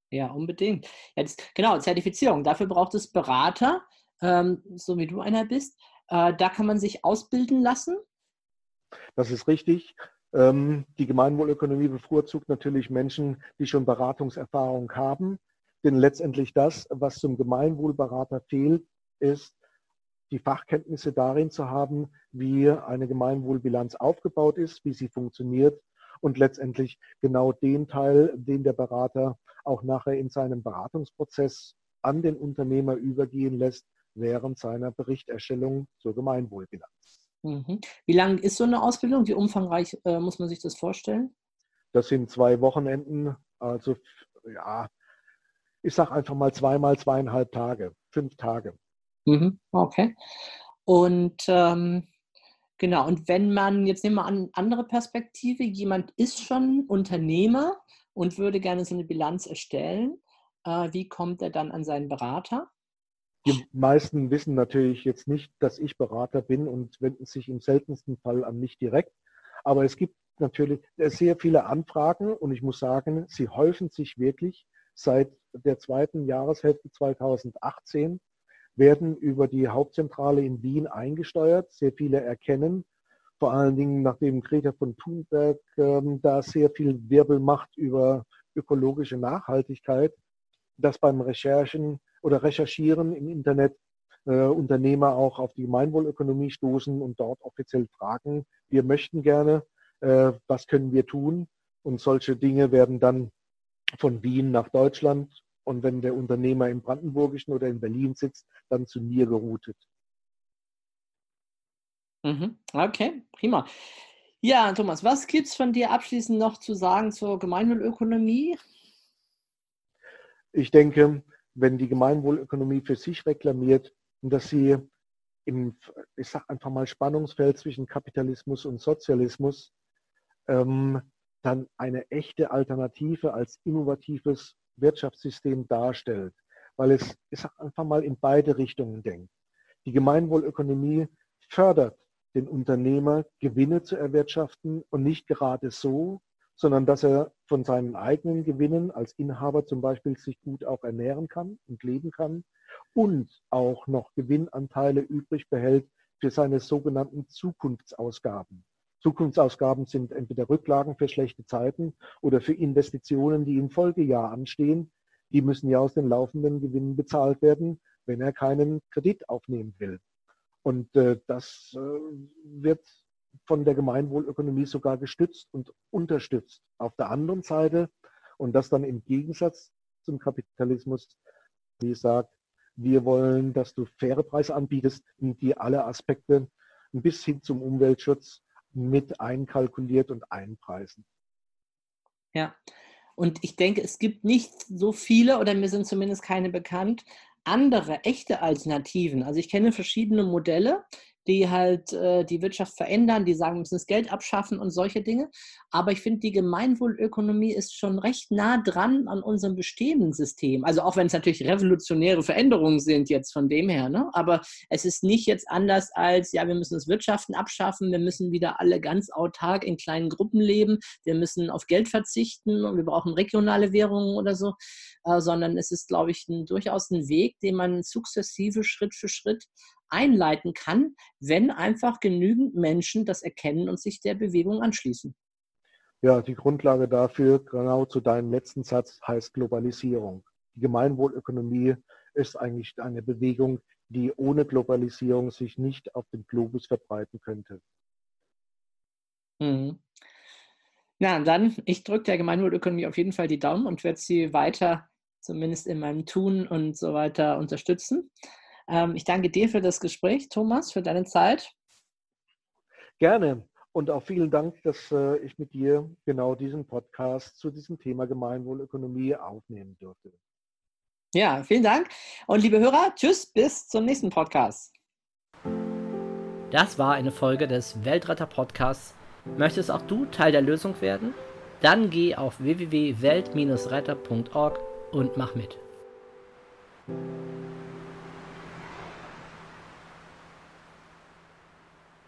Ja, unbedingt. Jetzt, genau, Zertifizierung. Dafür braucht es Berater, ähm, so wie du einer bist. Äh, da kann man sich ausbilden lassen. Das ist richtig. Ähm, die Gemeinwohlökonomie bevorzugt natürlich Menschen, die schon Beratungserfahrung haben. Denn letztendlich das, was zum Gemeinwohlberater fehlt, ist die Fachkenntnisse darin zu haben, wie eine Gemeinwohlbilanz aufgebaut ist, wie sie funktioniert und letztendlich genau den Teil, den der Berater auch nachher in seinem Beratungsprozess an den Unternehmer übergehen lässt während seiner Berichterstellung zur Gemeinwohlbilanz. Mhm. Wie lang ist so eine Ausbildung? Wie umfangreich äh, muss man sich das vorstellen? Das sind zwei Wochenenden, also ja, ich sage einfach mal zweimal zweieinhalb Tage, fünf Tage. Mhm, okay. Und ähm, genau, und wenn man, jetzt nehmen wir an, andere Perspektive, jemand ist schon Unternehmer und würde gerne so eine Bilanz erstellen, äh, wie kommt er dann an seinen Berater? Die meisten wissen natürlich jetzt nicht, dass ich Berater bin und wenden sich im seltensten Fall an mich direkt. Aber es gibt natürlich sehr viele Anfragen und ich muss sagen, sie häufen sich wirklich seit der zweiten Jahreshälfte 2018 werden über die Hauptzentrale in Wien eingesteuert. Sehr viele erkennen, vor allen Dingen nachdem Greta von Thunberg ähm, da sehr viel Wirbel macht über ökologische Nachhaltigkeit, dass beim Recherchen oder Recherchieren im Internet äh, Unternehmer auch auf die Gemeinwohlökonomie stoßen und dort offiziell fragen, wir möchten gerne, äh, was können wir tun? Und solche Dinge werden dann von Wien nach Deutschland und wenn der Unternehmer im Brandenburgischen oder in Berlin sitzt, dann zu mir geroutet. Mhm. Okay, prima. Ja, Thomas, was gibt es von dir abschließend noch zu sagen zur Gemeinwohlökonomie? Ich denke, wenn die Gemeinwohlökonomie für sich reklamiert dass sie im, ich sage einfach mal, Spannungsfeld zwischen Kapitalismus und Sozialismus ähm, dann eine echte Alternative als innovatives Wirtschaftssystem darstellt, weil es, sag einfach mal, in beide Richtungen denkt. Die Gemeinwohlökonomie fördert den Unternehmer, Gewinne zu erwirtschaften und nicht gerade so, sondern dass er von seinen eigenen Gewinnen als Inhaber zum Beispiel sich gut auch ernähren kann und leben kann und auch noch Gewinnanteile übrig behält für seine sogenannten Zukunftsausgaben. Zukunftsausgaben sind entweder Rücklagen für schlechte Zeiten oder für Investitionen, die im Folgejahr anstehen. Die müssen ja aus den laufenden Gewinnen bezahlt werden, wenn er keinen Kredit aufnehmen will. Und äh, das äh, wird von der Gemeinwohlökonomie sogar gestützt und unterstützt. Auf der anderen Seite, und das dann im Gegensatz zum Kapitalismus, wie sagt, wir wollen, dass du faire Preise anbietest, die alle Aspekte bis hin zum Umweltschutz mit einkalkuliert und einpreisen. Ja, und ich denke, es gibt nicht so viele, oder mir sind zumindest keine bekannt, andere echte Alternativen. Also ich kenne verschiedene Modelle, die halt äh, die Wirtschaft verändern, die sagen, wir müssen das Geld abschaffen und solche Dinge. Aber ich finde, die Gemeinwohlökonomie ist schon recht nah dran an unserem bestehenden System. Also auch wenn es natürlich revolutionäre Veränderungen sind jetzt von dem her. Ne? Aber es ist nicht jetzt anders als, ja, wir müssen das Wirtschaften abschaffen, wir müssen wieder alle ganz autark in kleinen Gruppen leben, wir müssen auf Geld verzichten und wir brauchen regionale Währungen oder so, äh, sondern es ist, glaube ich, ein, durchaus ein Weg, den man sukzessive Schritt für Schritt einleiten kann, wenn einfach genügend Menschen das erkennen und sich der Bewegung anschließen. Ja, die Grundlage dafür, genau zu deinem letzten Satz, heißt Globalisierung. Die Gemeinwohlökonomie ist eigentlich eine Bewegung, die ohne Globalisierung sich nicht auf dem Globus verbreiten könnte. Mhm. Na, dann, ich drücke der Gemeinwohlökonomie auf jeden Fall die Daumen und werde sie weiter, zumindest in meinem Tun und so weiter, unterstützen. Ähm, ich danke dir für das Gespräch, Thomas, für deine Zeit. Gerne. Und auch vielen Dank, dass äh, ich mit dir genau diesen Podcast zu diesem Thema Gemeinwohlökonomie aufnehmen durfte. Ja, vielen Dank. Und liebe Hörer, tschüss, bis zum nächsten Podcast. Das war eine Folge des Weltretter Podcasts Möchtest auch du Teil der Lösung werden? Dann geh auf www.welt-retter.org und mach mit.